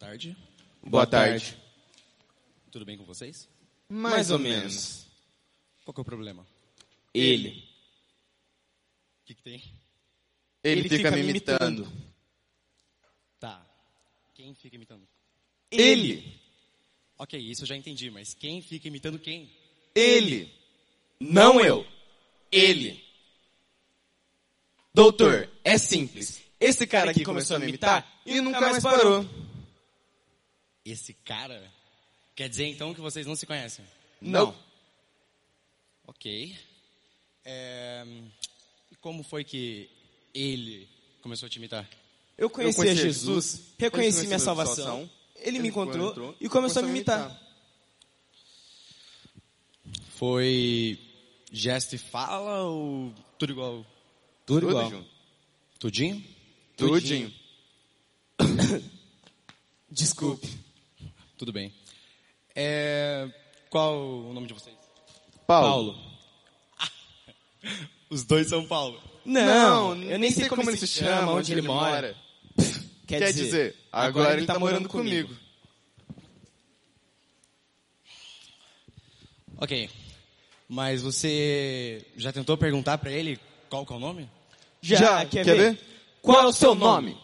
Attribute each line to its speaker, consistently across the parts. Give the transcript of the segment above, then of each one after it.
Speaker 1: tarde.
Speaker 2: Boa tarde.
Speaker 1: Tudo bem com vocês?
Speaker 2: Mais ou menos.
Speaker 1: Qual que é o problema?
Speaker 2: Ele.
Speaker 1: O que, que tem?
Speaker 2: Ele, fica, me imitando.
Speaker 1: Tá. Quem fica imitando?
Speaker 2: Ele.
Speaker 1: Ok, isso eu já entendi, mas quem fica imitando quem?
Speaker 2: Ele. Não eu. Ele. Doutor, é simples. Esse cara aqui começou a me imitar e nunca mais parou.
Speaker 1: Esse cara? Quer dizer então que vocês não se conhecem?
Speaker 2: Não.
Speaker 1: Ok. É, E como foi que ele começou a te imitar?
Speaker 3: Eu conheci,
Speaker 2: conheci
Speaker 3: a
Speaker 2: a
Speaker 3: Jesus,
Speaker 2: Jesus,
Speaker 3: reconheci minha salvação,
Speaker 2: salvação,
Speaker 3: ele me encontrou,
Speaker 2: encontrou
Speaker 3: e começou a me imitar.
Speaker 1: Foi gesto e fala ou tudo igual?
Speaker 3: Tudo,
Speaker 2: Tudo
Speaker 3: igual.
Speaker 2: junto.
Speaker 1: Tudinho?
Speaker 2: Tudinho.
Speaker 3: Desculpe.
Speaker 1: Tudo bem. É, Qual o nome de vocês?
Speaker 2: Paulo.
Speaker 1: Os dois são Paulo.
Speaker 3: Não, eu nem sei como ele se chama, onde ele mora. Quer,
Speaker 2: Quer dizer, agora ele tá morando comigo.
Speaker 1: Ok. Mas você já tentou perguntar pra ele qual que é o nome?
Speaker 3: Já, quer, ver? Qual é o seu nome?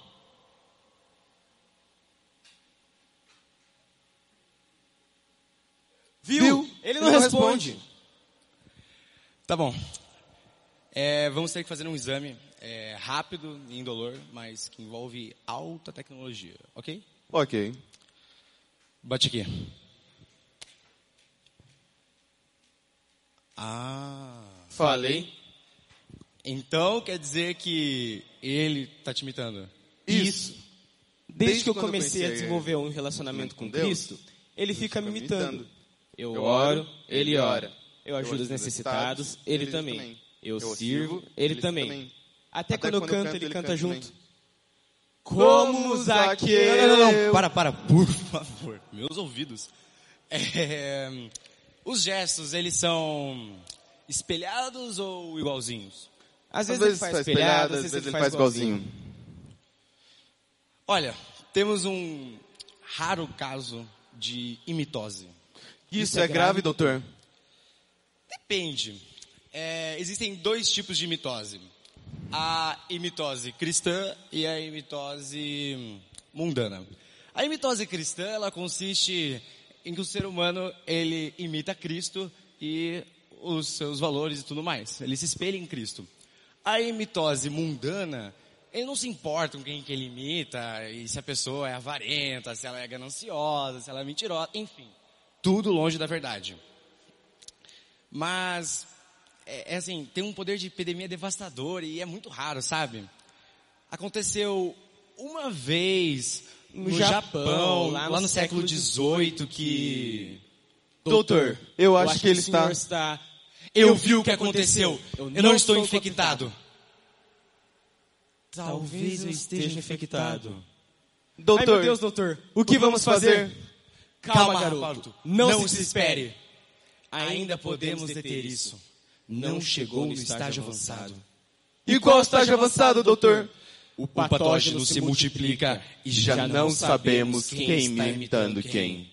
Speaker 3: Viu? Ele não, responde.
Speaker 1: Tá bom. É, vamos ter que fazer um exame é, rápido e indolor, mas que envolve alta tecnologia, ok?
Speaker 2: Ok.
Speaker 1: Bate aqui. Ah.
Speaker 2: Falei.
Speaker 1: Então quer dizer que ele tá te imitando?
Speaker 2: Isso.
Speaker 3: Desde, que eu comecei a desenvolver um relacionamento com
Speaker 2: Deus,
Speaker 3: Cristo, ele fica me imitando. Eu
Speaker 2: Eu
Speaker 3: oro, ele ora. Eu ajudo os necessitados, ele também. Eu sirvo, ele também. Até, quando eu canto, ele canta junto. Como Zaqueu.
Speaker 1: Não, não, não, para, para, por favor. Meus ouvidos. É, os gestos, eles são espelhados ou igualzinhos?
Speaker 3: Às
Speaker 2: Às
Speaker 3: vezes, ele faz espelhado, às vezes ele faz igualzinho.
Speaker 1: Olha, temos um raro caso de imitose.
Speaker 2: Isso é grave, doutor?
Speaker 1: Depende. É, existem dois tipos de imitose. A imitose cristã e a imitose mundana. A imitose cristã, ela consiste em que o ser humano, ele imita Cristo e os seus valores e tudo mais. Ele se espelha em Cristo. A imitose mundana, ele não se importa com quem que ele imita, e se a pessoa é avarenta, se ela é gananciosa, se ela é mentirosa, enfim. Tudo longe da verdade. Mas, é, é assim, tem um poder de epidemia devastador e é muito raro, sabe? Aconteceu uma vez no,
Speaker 3: No
Speaker 1: Japão,
Speaker 3: Japão,
Speaker 1: lá,
Speaker 3: lá
Speaker 1: no,
Speaker 3: no
Speaker 1: século XVIII, que...
Speaker 2: Doutor, eu acho, que ele
Speaker 3: o senhor
Speaker 2: está...
Speaker 3: está...
Speaker 1: Eu vi o que aconteceu. Eu não, estou
Speaker 3: sou
Speaker 1: infectado.
Speaker 3: Talvez eu esteja infectado.
Speaker 2: Doutor,
Speaker 3: Ai, meu Deus, doutor. O que vamos fazer? Calma,
Speaker 1: Calma,
Speaker 3: garoto.
Speaker 1: garoto.
Speaker 3: Não,
Speaker 1: Não
Speaker 3: se
Speaker 1: se
Speaker 3: desespere.
Speaker 1: Ainda podemos deter isso. Não chegou no estágio avançado.
Speaker 2: E qual estágio avançado, doutor?
Speaker 1: O patógeno se multiplica e
Speaker 2: Já não sabemos quem está imitando quem.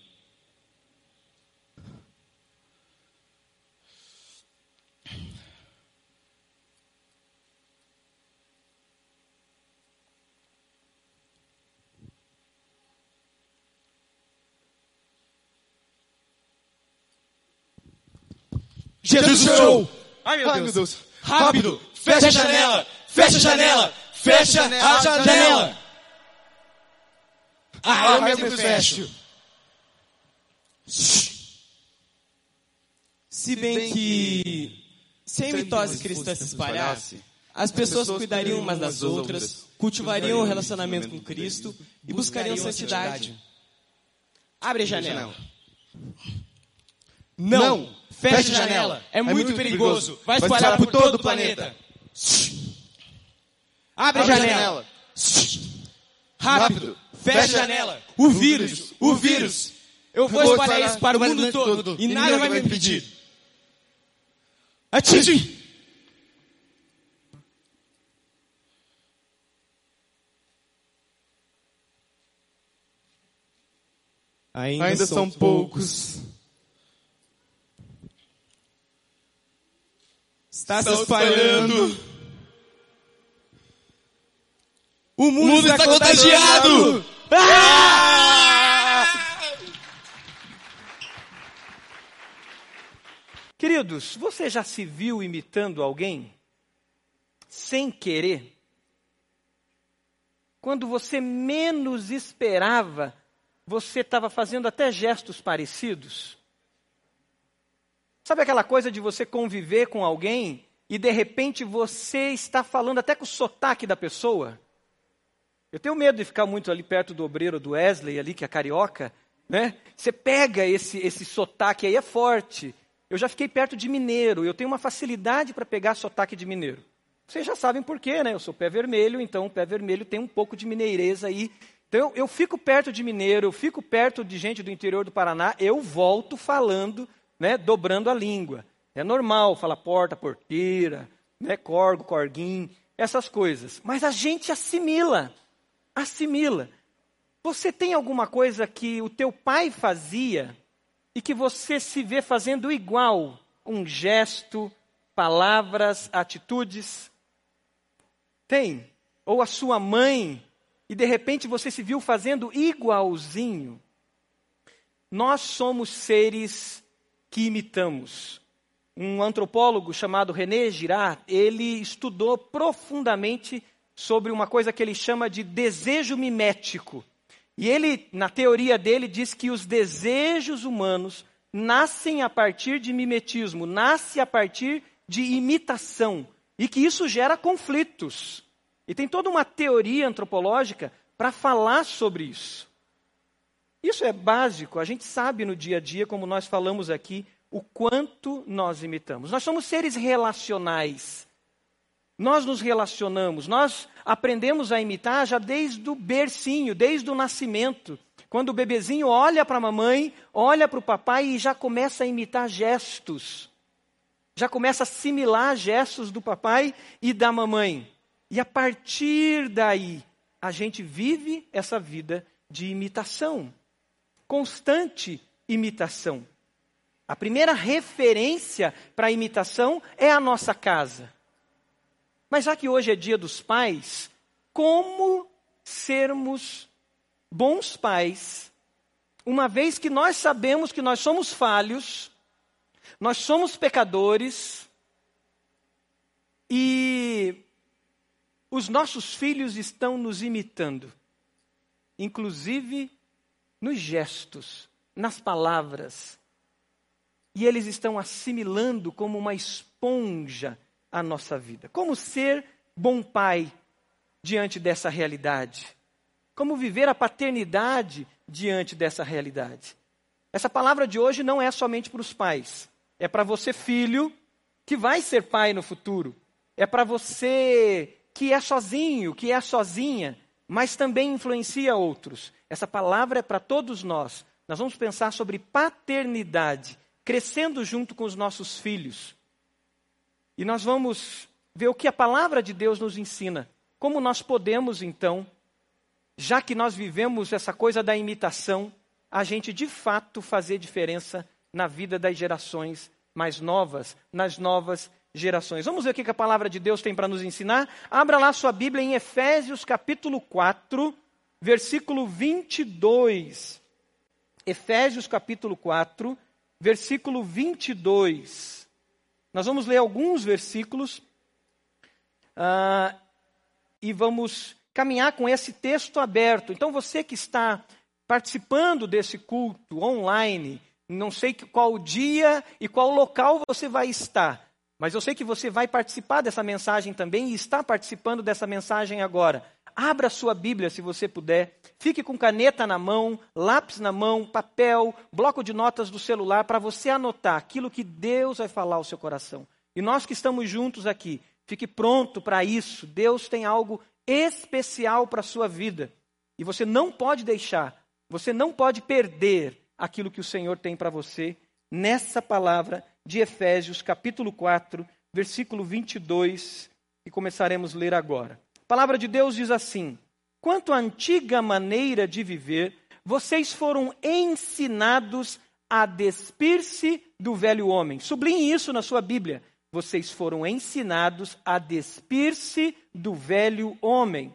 Speaker 3: Jesus show!
Speaker 2: Ai, meu Deus.
Speaker 3: Rápido! Fecha a janela! Fecha a janela! Fecha a janela! Ah, eu mesmo fecho. Se bem que... Se a imitose cristã se espalhasse, as pessoas cuidariam umas das outras, cultivariam o relacionamento com Cristo e buscariam santidade. Abre a janela. Não! Fecha a janela! É muito perigoso! Vai espalhar por todo o planeta! Abre a janela! Rápido! Fecha a janela! O vírus! O vírus! Eu vou espalhar isso para o mundo todo e nada vai me impedir! Atinge! Ainda,
Speaker 2: Ainda são poucos.
Speaker 3: Está se espalhando. O mundo,
Speaker 2: O mundo está contagiado!
Speaker 4: Queridos, você já se viu imitando alguém sem querer? Quando você menos esperava, você estava fazendo até gestos parecidos? Sabe aquela coisa de você conviver com alguém e de repente você está falando até com o sotaque da pessoa? Eu tenho medo de ficar muito ali perto do obreiro do Wesley, ali, que é carioca, né? Você pega esse, esse sotaque aí, é forte. Eu já fiquei perto de mineiro, eu tenho uma facilidade para pegar sotaque de mineiro. Vocês já sabem por quê, né? Eu sou pé vermelho, então o pé vermelho tem um pouco de mineireza aí. Então eu, eu fico perto de mineiro, eu fico perto de gente do interior do Paraná, eu volto falando, né, dobrando a língua. É normal falar porta, porteira, né, corgo, corguim, essas coisas. Mas a gente assimila, assimila. Você tem alguma coisa que o teu pai fazia e que você se vê fazendo igual? Um gesto, palavras, atitudes? Tem. Ou a sua mãe, e de repente você se viu fazendo igualzinho. Nós somos seres que imitamos. Um antropólogo chamado René Girard, ele estudou profundamente sobre uma coisa que ele chama de desejo mimético. E ele, na teoria dele, diz que os desejos humanos nascem a partir de mimetismo, nasce a partir de imitação, e que isso gera conflitos. E tem toda uma teoria antropológica para falar sobre isso. Isso é básico, a gente sabe no dia a dia, como nós falamos aqui, o quanto nós imitamos. Nós somos seres relacionais. Nós nos relacionamos, nós aprendemos a imitar já desde o bercinho, desde o nascimento. Quando o bebezinho olha para a mamãe, olha para o papai e já começa a imitar gestos. Já começa a assimilar gestos do papai e da mamãe. E a partir daí, a gente vive essa vida de imitação. Constante imitação. A primeira referência para a imitação é a nossa casa. Mas já que hoje é dia dos pais, como sermos bons pais, uma vez que nós sabemos que nós somos falhos, nós somos pecadores e os nossos filhos estão nos imitando, inclusive nos gestos, nas palavras, e eles estão assimilando como uma esponja a nossa vida. Como ser bom pai diante dessa realidade? Como viver a paternidade diante dessa realidade? Essa palavra de hoje não é somente para os pais, é para você, filho, que vai ser pai no futuro. É para você que é sozinho, que é sozinha, mas também influencia outros. Essa palavra é para todos nós. Nós vamos pensar sobre paternidade, crescendo junto com os nossos filhos. E nós vamos ver o que a palavra de Deus nos ensina. Como nós podemos, então, já que nós vivemos essa coisa da imitação, a gente de fato fazer diferença na vida das gerações mais novas, nas novas gerações. Vamos ver o que a palavra de Deus tem para nos ensinar? Abra lá sua Bíblia em Efésios capítulo 4, versículo 22. Efésios capítulo 4, versículo 22. Nós vamos ler alguns versículos uh, e vamos caminhar com esse texto aberto. Então, você que está participando desse culto online, não sei qual dia e qual local você vai estar, mas eu sei que você vai participar dessa mensagem também e está participando dessa mensagem agora. Abra sua Bíblia se você puder. Fique com caneta na mão, lápis na mão, papel, bloco de notas do celular para você anotar aquilo que Deus vai falar ao seu coração. E nós que estamos juntos aqui, fique pronto para isso. Deus tem algo especial para a sua vida. E você não pode deixar, você não pode perder aquilo que o Senhor tem para você nessa palavra de Efésios, capítulo 4, versículo 22, que começaremos a ler agora. A palavra de Deus diz assim: Quanto à antiga maneira de viver, vocês foram ensinados a despir-se do velho homem. Sublinhe isso na sua Bíblia. Vocês foram ensinados a despir-se do velho homem,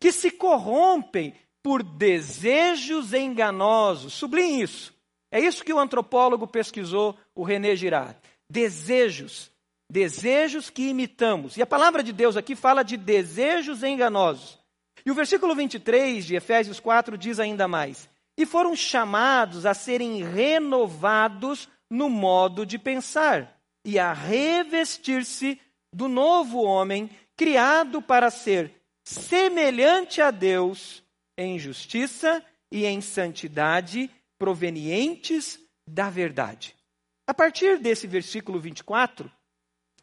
Speaker 4: que se corrompem por desejos enganosos. Sublinhe isso. É isso que o antropólogo pesquisou, o René Girard. Desejos. Desejos que imitamos. E a palavra de Deus aqui fala de desejos enganosos. E o versículo 23 de Efésios 4 diz ainda mais: E foram chamados a serem renovados no modo de pensar e a revestir-se do novo homem, criado para ser semelhante a Deus em justiça e em santidade provenientes da verdade. A partir desse versículo 24,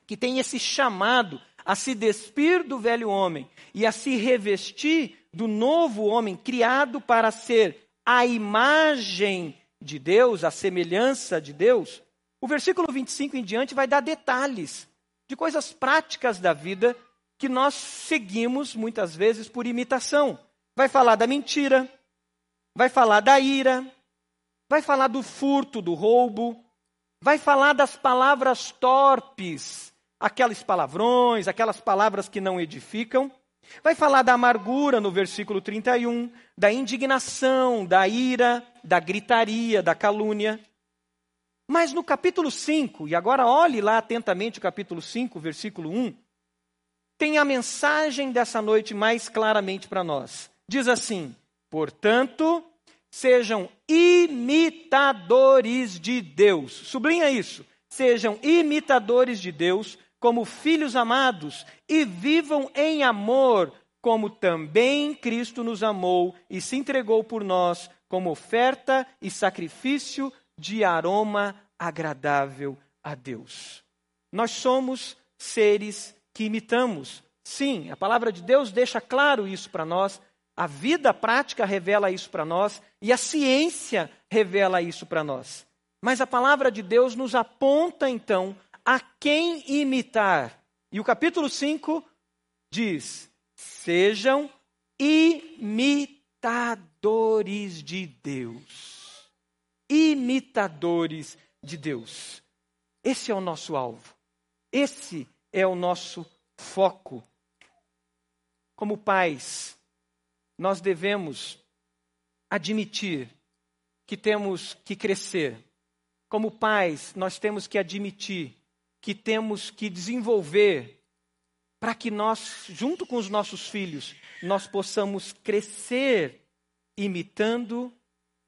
Speaker 4: que tem esse chamado a se despir do velho homem e a se revestir do novo homem criado para ser a imagem de Deus, a semelhança de Deus, o versículo 25 em diante vai dar detalhes de coisas práticas da vida que nós seguimos muitas vezes por imitação. Vai falar da mentira, vai falar da ira, vai falar do furto, do roubo, vai falar das palavras torpes, aquelas palavrões, aquelas palavras que não edificam. Vai falar da amargura no versículo 31, da indignação, da ira, da gritaria, da calúnia. Mas no capítulo 5, e agora olhe lá atentamente o capítulo 5, versículo 1, tem a mensagem dessa noite mais claramente para nós. Diz assim: Portanto, sejam imitadores de Deus. Sublinha isso. Sejam imitadores de Deus como filhos amados e vivam em amor, como também Cristo nos amou e se entregou por nós como oferta e sacrifício de aroma agradável a Deus. Nós somos seres que imitamos. Sim, a palavra de Deus deixa claro isso para nós a vida prática revela isso para nós e a ciência revela isso para nós. Mas a palavra de Deus nos aponta então a quem imitar. E o capítulo 5 diz: sejam imitadores de Deus. Imitadores de Deus. Esse é o nosso alvo. Esse é o nosso foco. Como pais, nós devemos admitir que temos que crescer. Como pais, nós temos que admitir que temos que desenvolver para que nós, junto com os nossos filhos, nós possamos crescer imitando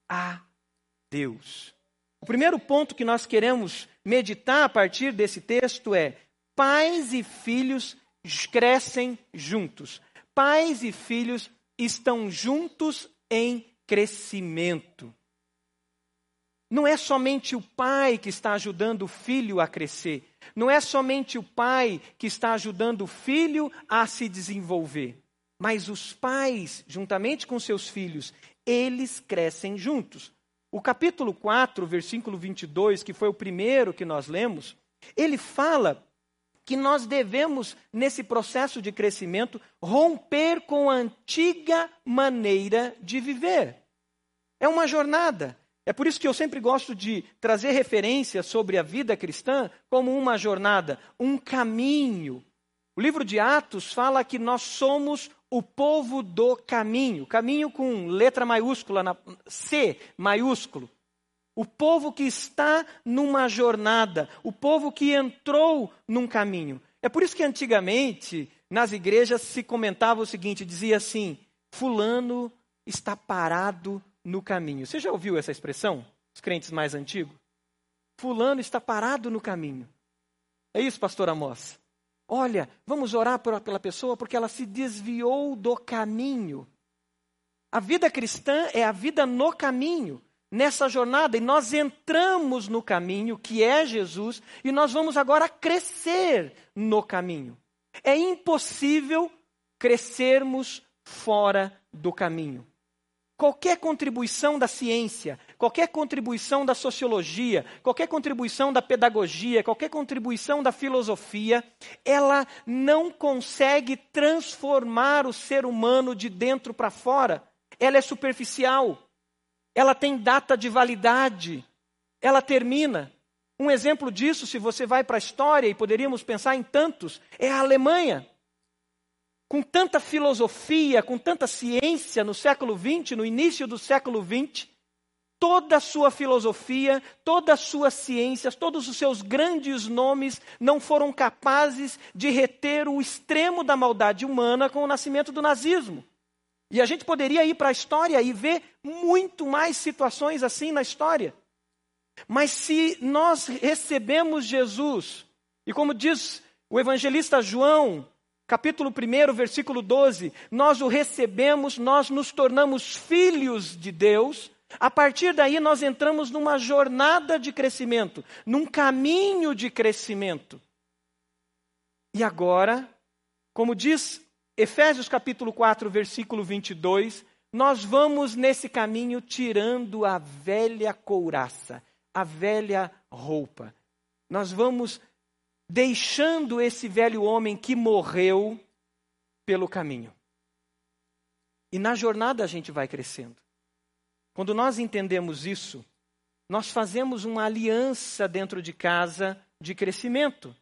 Speaker 4: a Deus. O primeiro ponto que nós queremos meditar a partir desse texto é: pais e filhos crescem juntos. Pais e filhos estão juntos em crescimento. Não é somente o pai que está ajudando o filho a crescer. Não é somente o pai que está ajudando o filho a se desenvolver. Mas os pais, juntamente com seus filhos, eles crescem juntos. O capítulo 4, versículo 22, que foi o primeiro que nós lemos, ele fala que nós devemos, nesse processo de crescimento, romper com a antiga maneira de viver. É uma jornada. É por isso que eu sempre gosto de trazer referências sobre a vida cristã como uma jornada, um caminho. O livro de Atos fala que nós somos o povo do caminho, caminho com letra maiúscula, na, C maiúsculo. O povo que está numa jornada, o povo que entrou num caminho. É por isso que antigamente nas igrejas se comentava o seguinte: dizia assim, Fulano está parado no caminho. Você já ouviu essa expressão? Os crentes mais antigos? Fulano está parado no caminho. É isso, pastor Amós? Olha, vamos orar pela pessoa porque ela se desviou do caminho. A vida cristã é a vida no caminho nessa jornada e nós entramos no caminho que é Jesus e nós vamos agora crescer no caminho. É impossível crescermos fora do caminho. Qualquer contribuição da ciência, qualquer contribuição da sociologia, qualquer contribuição da pedagogia, qualquer contribuição da filosofia, ela não consegue transformar o ser humano de dentro para fora. Ela é superficial. Ela tem data de validade, ela termina. Um exemplo disso, se você vai para a história, e poderíamos pensar em tantos, é a Alemanha. Com tanta filosofia, com tanta ciência no século XX, no início do século XX, toda a sua filosofia, todas as suas ciências, todos os seus grandes nomes não foram capazes de reter o extremo da maldade humana com o nascimento do nazismo. E a gente poderia ir para a história e ver muito mais situações assim na história. Mas se nós recebemos Jesus, e como diz o evangelista João, capítulo 1, versículo 12, nós o recebemos, nós nos tornamos filhos de Deus, a partir daí nós entramos numa jornada de crescimento, num caminho de crescimento. E agora, como diz Efésios capítulo 4, versículo 22, nós vamos nesse caminho tirando a velha couraça, a velha roupa. Nós vamos deixando esse velho homem que morreu pelo caminho. E na jornada a gente vai crescendo. Quando nós entendemos isso, nós fazemos uma aliança dentro de casa de crescimento,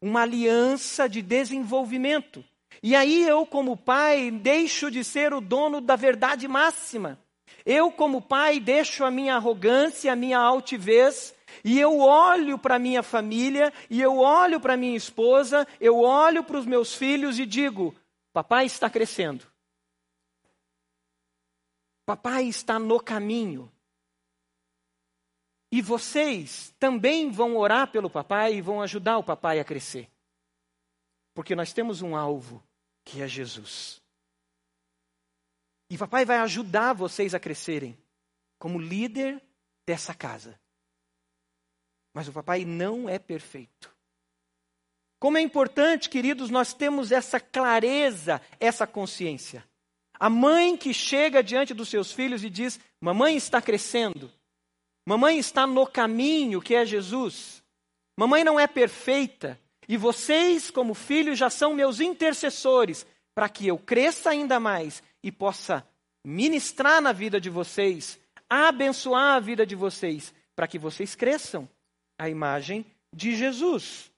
Speaker 4: uma aliança de desenvolvimento. E aí eu, como pai, deixo de ser o dono da verdade máxima. Eu, como pai, deixo a minha arrogância, a minha altivez, e eu olho para minha família, e eu olho para minha esposa, eu olho para os meus filhos e digo: Papai está crescendo. Papai está no caminho. E vocês também vão orar pelo papai e vão ajudar o papai a crescer. Porque nós temos um alvo, que é Jesus. E papai vai ajudar vocês a crescerem como líder dessa casa. Mas o papai não é perfeito. Como é importante, queridos, nós temos essa clareza, essa consciência. A mãe que chega diante dos seus filhos e diz: Mamãe está crescendo. Mamãe está no caminho que é Jesus. Mamãe não é perfeita. E vocês, como filhos, já são meus intercessores para que eu cresça ainda mais e possa ministrar na vida de vocês, abençoar a vida de vocês, para que vocês cresçam a imagem de Jesus.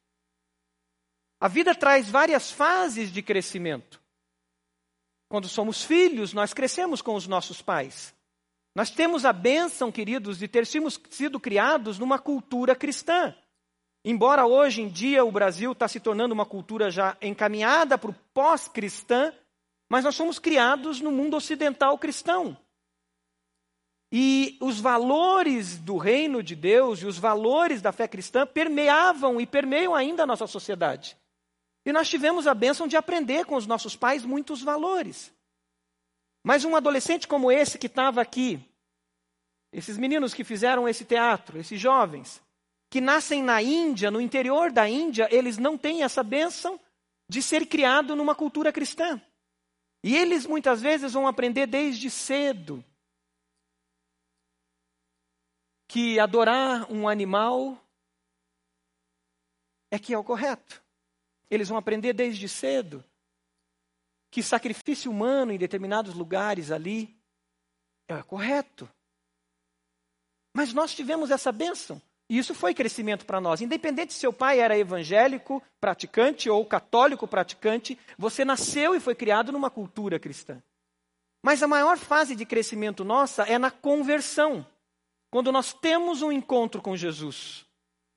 Speaker 4: A vida traz várias fases de crescimento. Quando somos filhos, nós crescemos com os nossos pais. Nós temos a bênção, queridos, de ter sido criados numa cultura cristã. Embora hoje em dia o Brasil está se tornando uma cultura já encaminhada para o pós-cristã, mas nós somos criados no mundo ocidental cristão. E os valores do reino de Deus e os valores da fé cristã permeavam e permeiam ainda a nossa sociedade. E nós tivemos a bênção de aprender com os nossos pais muitos valores. Mas um adolescente como esse que estava aqui, esses meninos que fizeram esse teatro, esses jovens, que nascem na Índia, no interior da Índia, eles não têm essa bênção de ser criado numa cultura cristã. E eles muitas vezes vão aprender desde cedo que adorar um animal é que é o correto. Eles vão aprender desde cedo que sacrifício humano em determinados lugares ali é correto. Mas nós tivemos essa bênção. E isso foi crescimento para nós. Independente se seu pai era evangélico praticante ou católico praticante, você nasceu e foi criado numa cultura cristã. Mas a maior fase de crescimento nossa é na conversão. Quando nós temos um encontro com Jesus.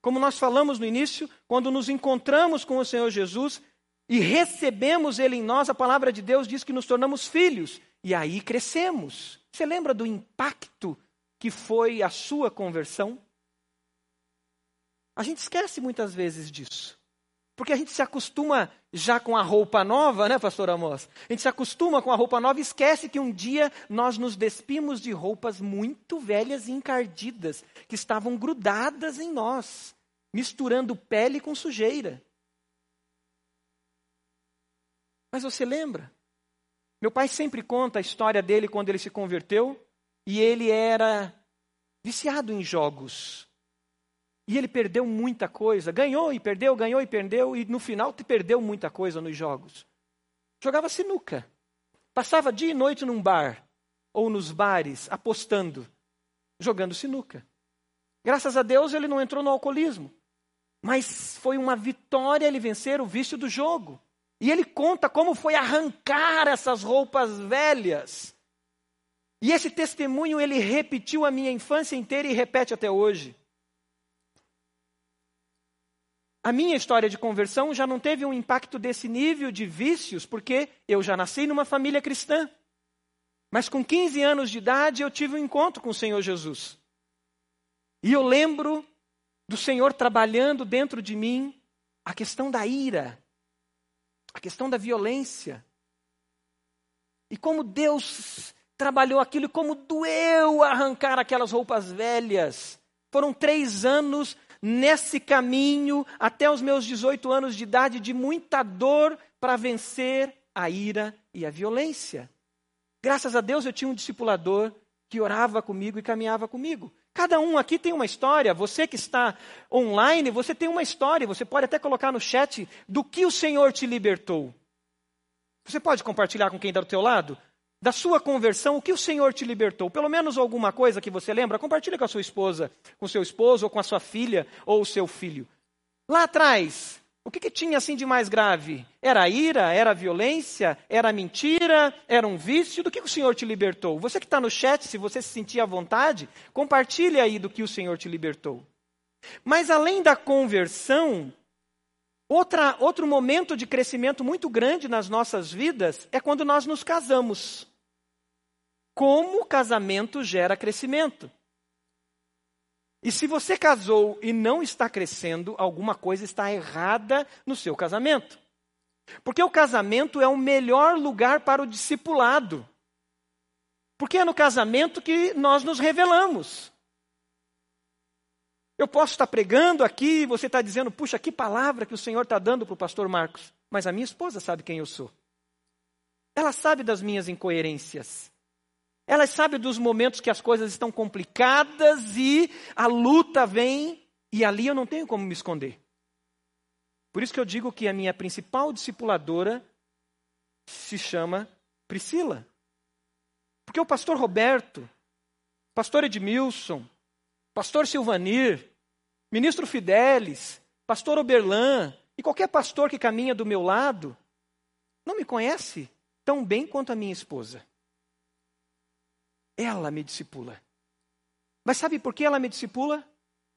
Speaker 4: Como nós falamos no início, quando nos encontramos com o Senhor Jesus e recebemos Ele em nós, a palavra de Deus diz que nos tornamos filhos. E aí crescemos. Você lembra do impacto que foi a sua conversão? A gente esquece muitas vezes disso. Porque a gente se acostuma já com a roupa nova, né, pastor Amos? A gente se acostuma com a roupa nova e esquece que um dia nós nos despimos de roupas muito velhas e encardidas, que estavam grudadas em nós, misturando pele com sujeira. Mas você lembra? Meu pai sempre conta a história dele quando ele se converteu e ele era viciado em jogos. E ele perdeu muita coisa. Ganhou e perdeu, ganhou e perdeu, e no final te perdeu muita coisa nos jogos. Jogava sinuca. Passava dia e noite num bar, ou nos bares, apostando. jogando sinuca. Graças a Deus ele não entrou no alcoolismo. Mas foi uma vitória ele vencer o vício do jogo. E ele conta como foi arrancar essas roupas velhas. E esse testemunho ele repetiu a minha infância inteira e repete até hoje. A minha história de conversão já não teve um impacto desse nível de vícios, porque eu já nasci numa família cristã. Mas com 15 anos de idade eu tive um encontro com o Senhor Jesus. E eu lembro do Senhor trabalhando dentro de mim a questão da ira, a questão da violência. E como Deus trabalhou aquilo e como doeu arrancar aquelas roupas velhas. Foram três anos nesse caminho, até os meus 18 anos de idade, de muita dor para vencer a ira e a violência. Graças a Deus eu tinha um discipulador que orava comigo e caminhava comigo. Cada um aqui tem uma história. Você que está online, você tem uma história. Você pode até colocar no chat do que o Senhor te libertou. Você pode compartilhar com quem está do teu lado? Da sua conversão, o que o Senhor te libertou? Pelo menos alguma coisa que você lembra? Compartilha com a sua esposa, com seu esposo, ou com a sua filha, ou o seu filho. Lá atrás, o que, que, tinha assim de mais grave? Era a ira? Era a violência? Era a mentira? Era um vício? Do que o Senhor te libertou? Você que está no chat, se você se sentir à vontade, compartilhe aí do que o Senhor te libertou. Mas além da conversão, outra, outro momento de crescimento muito grande nas nossas vidas é quando nós nos casamos. Como o casamento gera crescimento. E se você casou e não está crescendo, alguma coisa está errada no seu casamento. Porque o casamento é o melhor lugar para o discipulado. Porque é no casamento que nós nos revelamos. Eu posso estar pregando aqui e você está dizendo, puxa, que palavra que o Senhor está dando para o pastor Marcos. Mas a minha esposa sabe quem eu sou. Ela sabe das minhas incoerências. Elas sabem dos momentos que as coisas estão complicadas e a luta vem, e ali eu não tenho como me esconder. Por isso que eu digo que a minha principal discipuladora se chama Priscila. Porque o pastor Roberto, pastor Edmilson, pastor Silvanir, ministro Fidelis, pastor Oberlan e qualquer pastor que caminha do meu lado, não me conhece tão bem quanto a minha esposa. Ela me discipula. Mas sabe por que ela me discipula?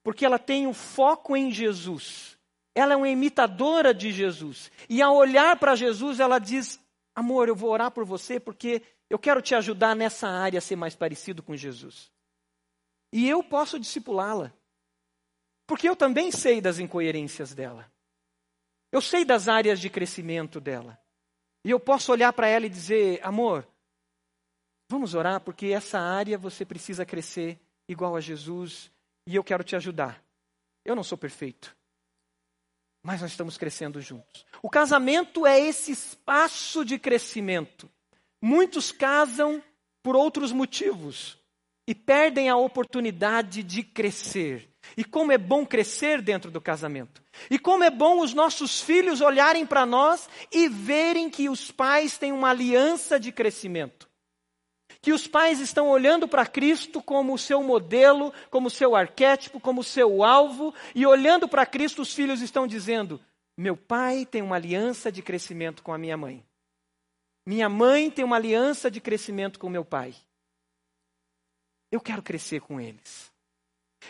Speaker 4: Porque ela tem o um foco em Jesus. Ela é uma imitadora de Jesus. E ao olhar para Jesus, ela diz: Amor, eu vou orar por você porque eu quero te ajudar nessa área a ser mais parecido com Jesus. E eu posso discipulá-la. Porque eu também sei das incoerências dela. Eu sei das áreas de crescimento dela. E eu posso olhar para ela e dizer: Amor, Vamos orar, porque essa área você precisa crescer igual a Jesus e eu quero te ajudar. Eu não sou perfeito, mas nós estamos crescendo juntos. O casamento é esse espaço de crescimento. Muitos casam por outros motivos e perdem a oportunidade de crescer. E como é bom crescer dentro do casamento. E como é bom os nossos filhos olharem para nós e verem que os pais têm uma aliança de crescimento que os pais estão olhando para Cristo como o seu modelo, como o seu arquétipo, como o seu alvo, e olhando para Cristo, os filhos estão dizendo: Meu pai tem uma aliança de crescimento com a minha mãe. Minha mãe tem uma aliança de crescimento com meu pai. Eu quero crescer com eles.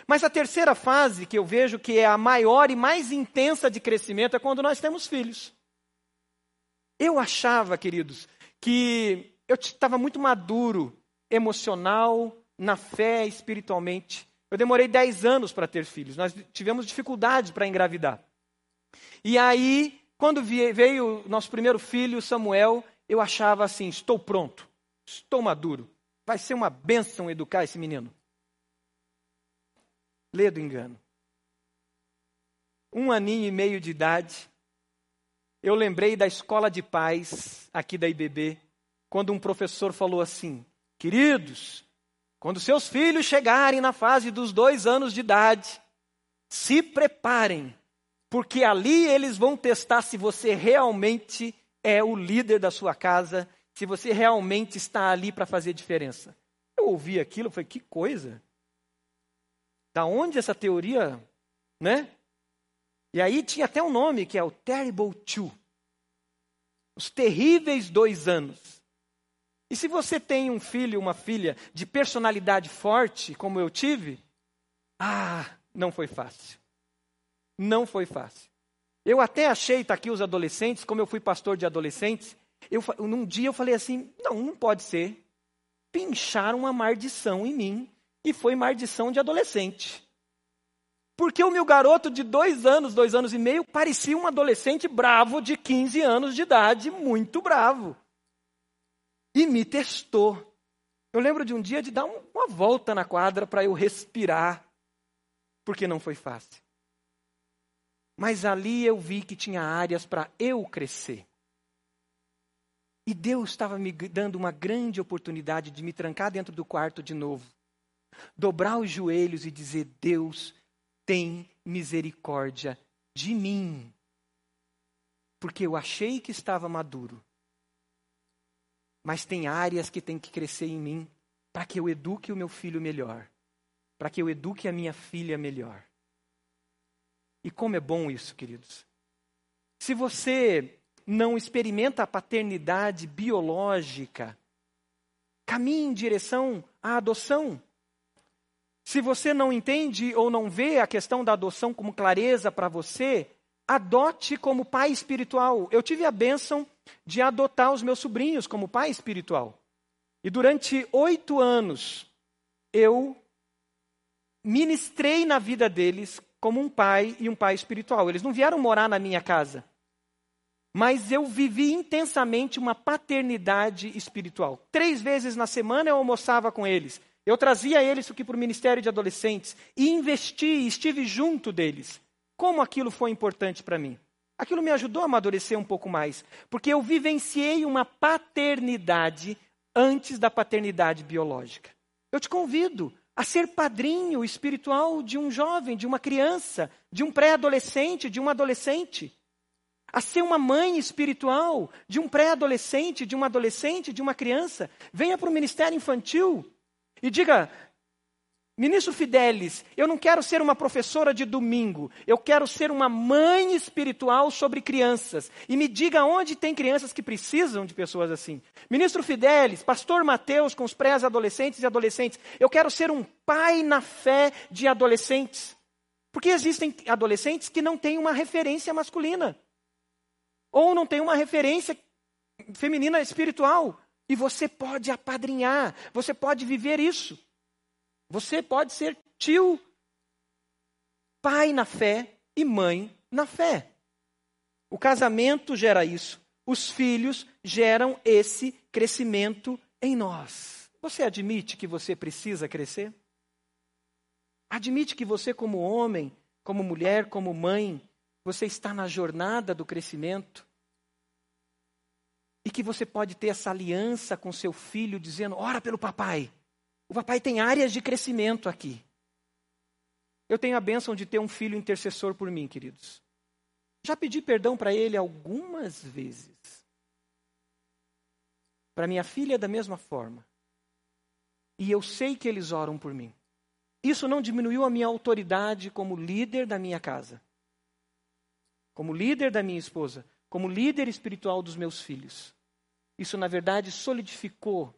Speaker 4: Mas a terceira fase que eu vejo que é a maior e mais intensa de crescimento é quando nós temos filhos. Eu achava, queridos, que eu estava muito maduro, emocional, na fé, espiritualmente. Eu demorei 10 anos para ter filhos. Nós tivemos dificuldades para engravidar. E aí, quando veio o nosso primeiro filho, Samuel, eu achava assim: estou pronto, estou maduro. Vai ser uma bênção educar esse menino. Lê do engano. Um aninho e meio de idade, eu lembrei da escola de paz aqui da IBB, quando um professor falou assim: Queridos, quando seus filhos chegarem na fase dos dois anos de idade, se preparem, porque ali eles vão testar se você realmente é o líder da sua casa, se você realmente está ali para fazer diferença. Eu ouvi aquilo, falei: Que coisa! Da onde essa teoria, né? E aí tinha até um nome que é o Terrible Two. Os terríveis dois anos. E se você tem um filho, uma filha de personalidade forte, como eu tive, ah, não foi fácil. Não foi fácil. Eu até achei, está aqui os adolescentes, como eu fui pastor de adolescentes, eu, num dia eu falei assim: não, não pode ser. Pincharam uma maldição em mim, e foi maldição de adolescente. Porque o meu garoto de dois anos, dois anos e meio, parecia um adolescente bravo de 15 anos de idade, muito bravo. E me testou. Eu lembro de um dia de dar uma volta na quadra para eu respirar, porque não foi fácil. Mas ali eu vi que tinha áreas para eu crescer. E Deus estava me dando uma grande oportunidade de me trancar dentro do quarto de novo, dobrar os joelhos e dizer: Deus, tem misericórdia de mim. Porque eu achei que estava maduro. Mas tem áreas que tem que crescer em mim para que eu eduque o meu filho melhor, para que eu eduque a minha filha melhor. E como é bom isso, queridos. Se você não experimenta a paternidade biológica, caminhe em direção à adoção. Se você não entende ou não vê a questão da adoção como clareza para você, adote como pai espiritual. Eu tive a bênção de adotar os meus sobrinhos como pai espiritual. E durante oito anos, eu ministrei na vida deles como um pai e um pai espiritual. Eles não vieram morar na minha casa, mas eu vivi intensamente uma paternidade espiritual. Três vezes na semana eu almoçava com eles. Eu trazia eles aqui para o Ministério de Adolescentes e investi, estive junto deles. Como aquilo foi importante para mim? Aquilo me ajudou a amadurecer um pouco mais, porque eu vivenciei uma paternidade antes da paternidade biológica. Eu te convido a ser padrinho espiritual de um jovem, de uma criança, de um pré-adolescente, de um adolescente. A ser uma mãe espiritual de um pré-adolescente, de uma adolescente, de uma criança. Venha para o ministério infantil e diga: Ministro Fidelis, eu não quero ser uma professora de domingo, eu quero ser uma mãe espiritual sobre crianças. E me diga onde tem crianças que precisam de pessoas assim. Ministro Fidelis, Pastor Mateus com os pré-adolescentes e adolescentes, eu quero ser um pai na fé de adolescentes. Porque existem adolescentes que não têm uma referência masculina, ou não têm uma referência feminina espiritual. E você pode apadrinhar, você pode viver isso. Você pode ser tio, pai na fé e mãe na fé. O casamento gera isso. Os filhos geram esse crescimento em nós. Você admite que você precisa crescer? Admite que você, como homem, como mulher, como mãe, você está na jornada do crescimento? E que você pode ter essa aliança com seu filho, dizendo: ora pelo papai. O papai tem áreas de crescimento aqui. Eu tenho a bênção de ter um filho intercessor por mim, queridos. Já pedi perdão para ele algumas vezes. Para minha filha, da mesma forma. E eu sei que eles oram por mim. Isso não diminuiu a minha autoridade como líder da minha casa, como líder da minha esposa, como líder espiritual dos meus filhos. Isso, na verdade, solidificou,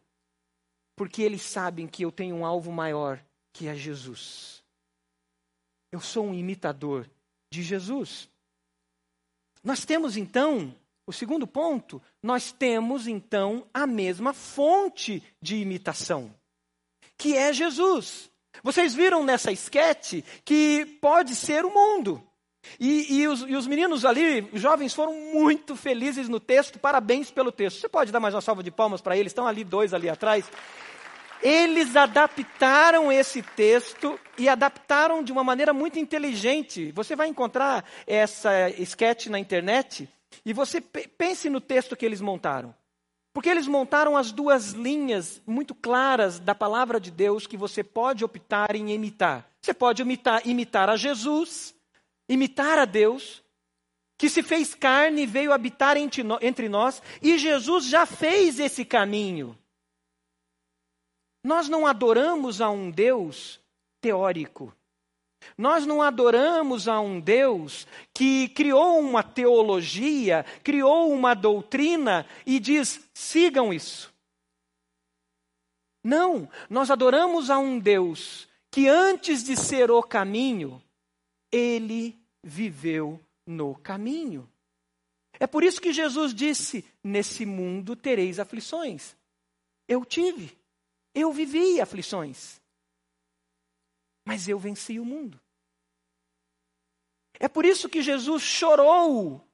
Speaker 4: porque eles sabem que eu tenho um alvo maior, que é Jesus. Eu sou um imitador de Jesus. Nós temos então, o segundo ponto, nós temos então a mesma fonte de imitação, que é Jesus. Vocês viram nessa esquete que pode ser o mundo. E, e, os, e, os, meninos ali, os jovens, foram muito felizes no texto, parabéns pelo texto. Você pode dar mais uma salva de palmas para eles? Estão ali dois ali atrás. Eles adaptaram esse texto e adaptaram de uma maneira muito inteligente. Você vai encontrar essa sketch na internet e você pense no texto que eles montaram. Porque eles montaram as duas linhas muito claras da palavra de Deus que você pode optar em imitar. Você pode imitar, imitar a Jesus imitar a Deus, que se fez carne e veio habitar entre nós, e Jesus já fez esse caminho. Nós não adoramos a um Deus teórico, Nós não adoramos a um Deus que criou uma teologia, criou uma doutrina e diz: sigam isso. Não, nós adoramos a um Deus que antes de ser o caminho, ele viveu no caminho. É por isso que Jesus disse: Nesse mundo tereis aflições. Eu tive, eu vivi aflições, mas eu venci o mundo. É por isso que Jesus chorou.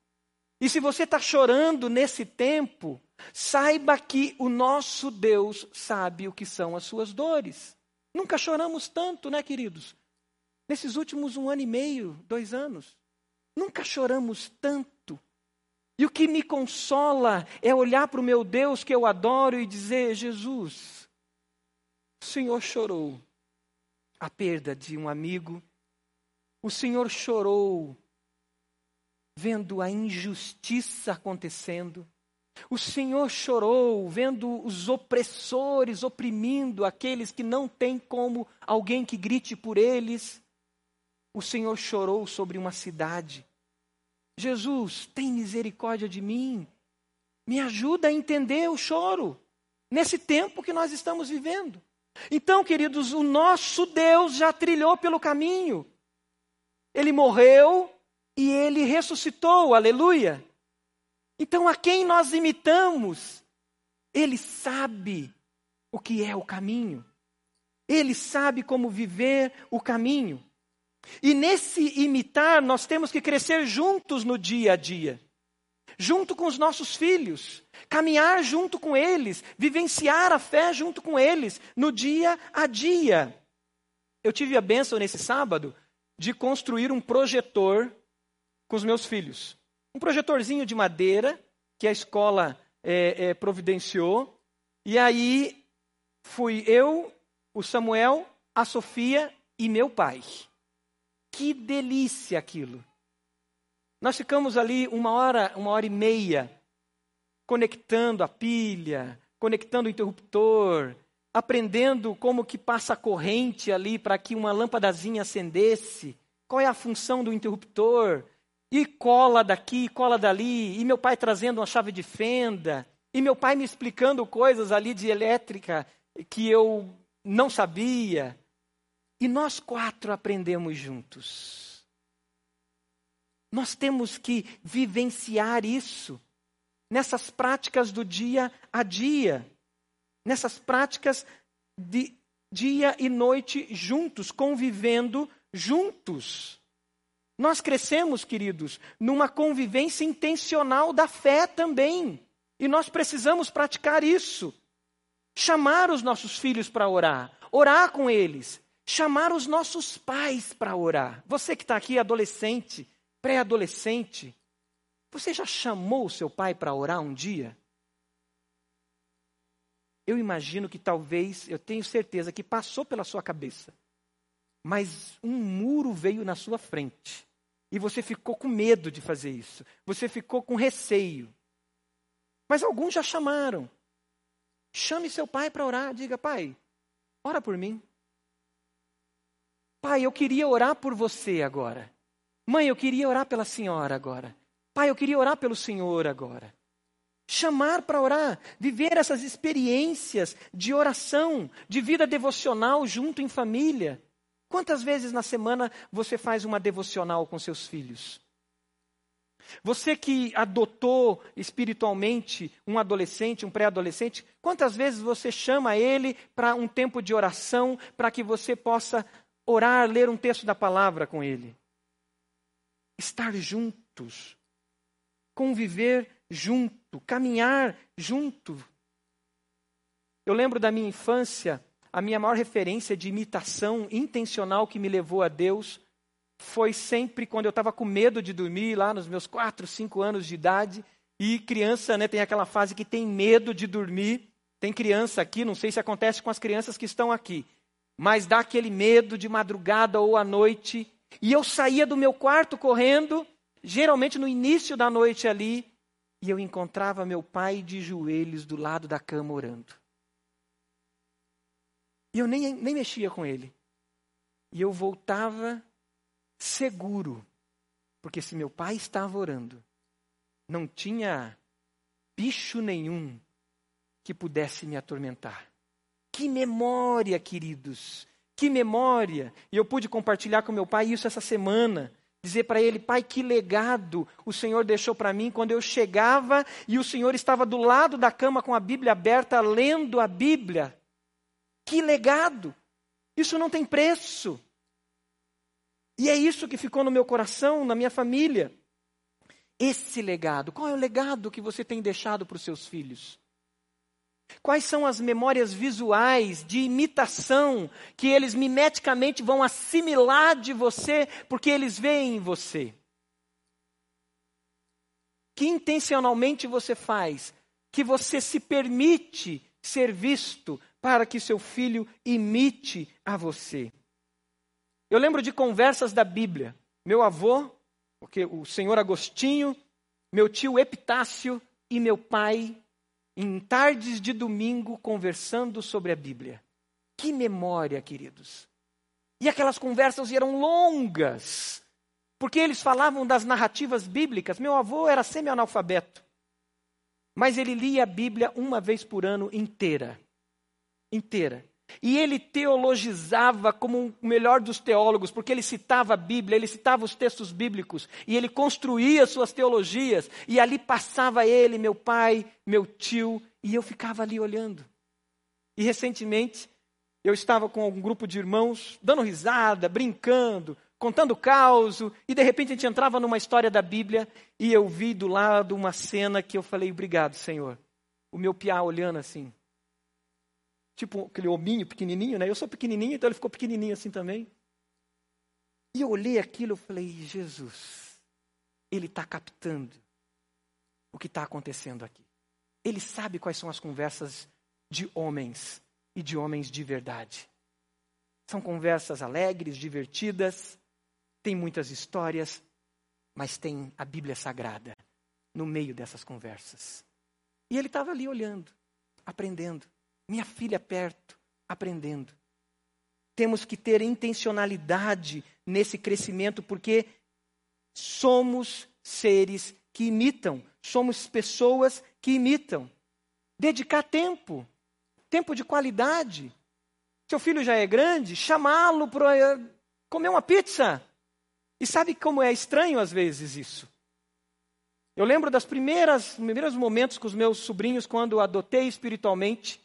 Speaker 4: E se você está chorando nesse tempo, saiba que o nosso Deus sabe o que são as suas dores. Nunca choramos tanto, né, queridos? Nesses últimos um ano e meio, dois anos. Nunca choramos tanto. E o que me consola é olhar para o meu Deus que eu adoro e dizer: Jesus, o Senhor chorou a perda de um amigo, o Senhor chorou vendo a injustiça acontecendo, o Senhor chorou vendo os opressores oprimindo aqueles que não têm como alguém que grite por eles. O Senhor chorou sobre uma cidade. Jesus, tem misericórdia de mim. Me ajuda a entender o choro nesse tempo que nós estamos vivendo. Então, queridos, o nosso Deus já trilhou pelo caminho. Ele morreu e ele ressuscitou, aleluia. Então, a quem nós imitamos? Ele sabe o que é o caminho. Ele sabe como viver o caminho. E nesse imitar, nós temos que crescer juntos no dia a dia, junto com os nossos filhos, caminhar junto com eles, vivenciar a fé junto com eles, no dia a dia. Eu tive a bênção nesse sábado de construir um projetor com os meus filhos. Um projetorzinho de madeira que a escola é, é, providenciou. E aí fui eu, o Samuel, a Sofia e meu pai. Que delícia aquilo! Nós ficamos ali uma hora, uma hora e meia, conectando a pilha, conectando o interruptor, aprendendo como que passa a corrente ali para que uma lâmpadazinha acendesse, qual é a função do interruptor, e cola daqui, cola dali, e meu pai trazendo uma chave de fenda, e meu pai me explicando coisas ali de elétrica que eu não sabia. E nós quatro aprendemos juntos. Nós temos que vivenciar isso nessas práticas do dia a dia, nessas práticas de dia e noite juntos, convivendo juntos. Nós crescemos, queridos, numa convivência intencional da fé também. E nós precisamos praticar isso. Chamar os nossos filhos para orar, orar com eles, chamar os nossos pais para orar. Você que está aqui, adolescente, pré-adolescente, você já chamou o seu pai para orar um dia? Eu imagino que talvez, eu tenho certeza que passou pela sua cabeça, mas um muro veio na sua frente e você ficou com medo de fazer isso, você ficou com receio. Mas alguns já chamaram. Chame seu pai para orar, diga, pai, ora por mim. Pai, eu queria orar por você agora. Mãe, eu queria orar pela senhora agora. Pai, eu queria orar pelo Senhor agora. Chamar para orar, viver essas experiências de oração, de vida devocional junto em família. Quantas vezes na semana você faz uma devocional com seus filhos? Você que adotou espiritualmente um adolescente, um pré-adolescente, quantas vezes você chama ele para um tempo de oração, para que você possa orar, ler um texto da palavra com ele. Estar juntos, conviver junto, caminhar junto. Eu lembro da minha infância, a minha maior referência de imitação intencional que me levou a Deus foi sempre quando eu estava com medo de dormir, lá nos meus 4, 5 anos de idade. E criança né, tem aquela fase que tem medo de dormir. Tem criança aqui, não sei se acontece com as crianças que estão aqui, mas dá aquele medo de madrugada ou à noite. E eu saía do meu quarto correndo, geralmente no início da noite ali, e eu encontrava meu pai de joelhos do lado da cama orando. E eu nem, nem mexia com ele. E eu voltava seguro. Porque se meu pai estava orando, não tinha bicho nenhum que pudesse me atormentar. Que memória, queridos! Que memória! E eu pude compartilhar com meu pai isso essa semana. Dizer para ele, pai, que legado o Senhor deixou para mim quando eu chegava e o Senhor estava do lado da cama com a Bíblia aberta, lendo a Bíblia. Que legado! Isso não tem preço. E é isso que ficou no meu coração, na minha família. Esse legado. Qual é o legado que você tem deixado para os seus filhos? Quais são as memórias visuais de imitação que eles mimeticamente vão assimilar de você porque eles veem em você? Que intencionalmente você faz, que você se permite ser visto para que seu filho imite a você. Eu lembro de conversas da Bíblia. Meu avô, o senhor Agostinho, meu tio Epitácio e meu pai em tardes de domingo conversando sobre a Bíblia. Que memória, queridos. E aquelas conversas eram longas, porque eles falavam das narrativas bíblicas. Meu avô era semi-analfabeto, mas ele lia a Bíblia uma vez por ano inteira. Inteira. E ele teologizava como o melhor dos teólogos, porque ele citava a Bíblia, ele citava os textos bíblicos, e ele construía suas teologias, e ali passava ele, meu pai, meu tio, e eu ficava ali olhando. E recentemente, eu estava com um grupo de irmãos, dando risada, brincando, contando caos, e de repente a gente entrava numa história da Bíblia, e eu vi do lado uma cena que eu falei, obrigado, Senhor. O meu piá olhando assim tipo aquele hominho pequenininho, né? Eu sou pequenininho, então ele ficou pequenininho assim também. E eu olhei aquilo e falei, Jesus, ele está captando o que está acontecendo aqui. Ele sabe quais são as conversas de homens e de homens de verdade. São conversas alegres, divertidas, tem muitas histórias, mas tem a Bíblia Sagrada no meio dessas conversas. E ele estava ali olhando, aprendendo minha filha perto, aprendendo. Temos que ter intencionalidade nesse crescimento, porque somos seres que imitam, somos pessoas que imitam. Dedicar tempo, tempo de qualidade. Seu filho já é grande, chamá-lo para eh, comer uma pizza. E sabe como é estranho às vezes isso? Eu lembro das primeiras primeiros momentos com os meus sobrinhos quando adotei espiritualmente.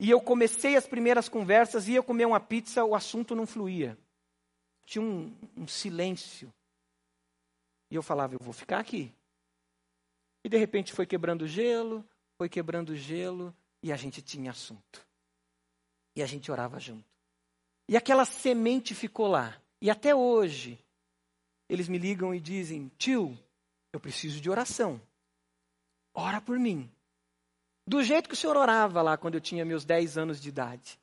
Speaker 4: E eu comecei as primeiras conversas, ia comer uma pizza, o assunto não fluía. Tinha um, um silêncio. E eu falava, eu vou ficar aqui. E de repente foi quebrando gelo, foi quebrando gelo, e a gente tinha assunto. E a gente orava junto. E aquela semente ficou lá. E até hoje, eles me ligam e dizem: tio, eu preciso de oração. Ora por mim. Do jeito que o senhor orava lá quando eu tinha meus 10 anos de idade.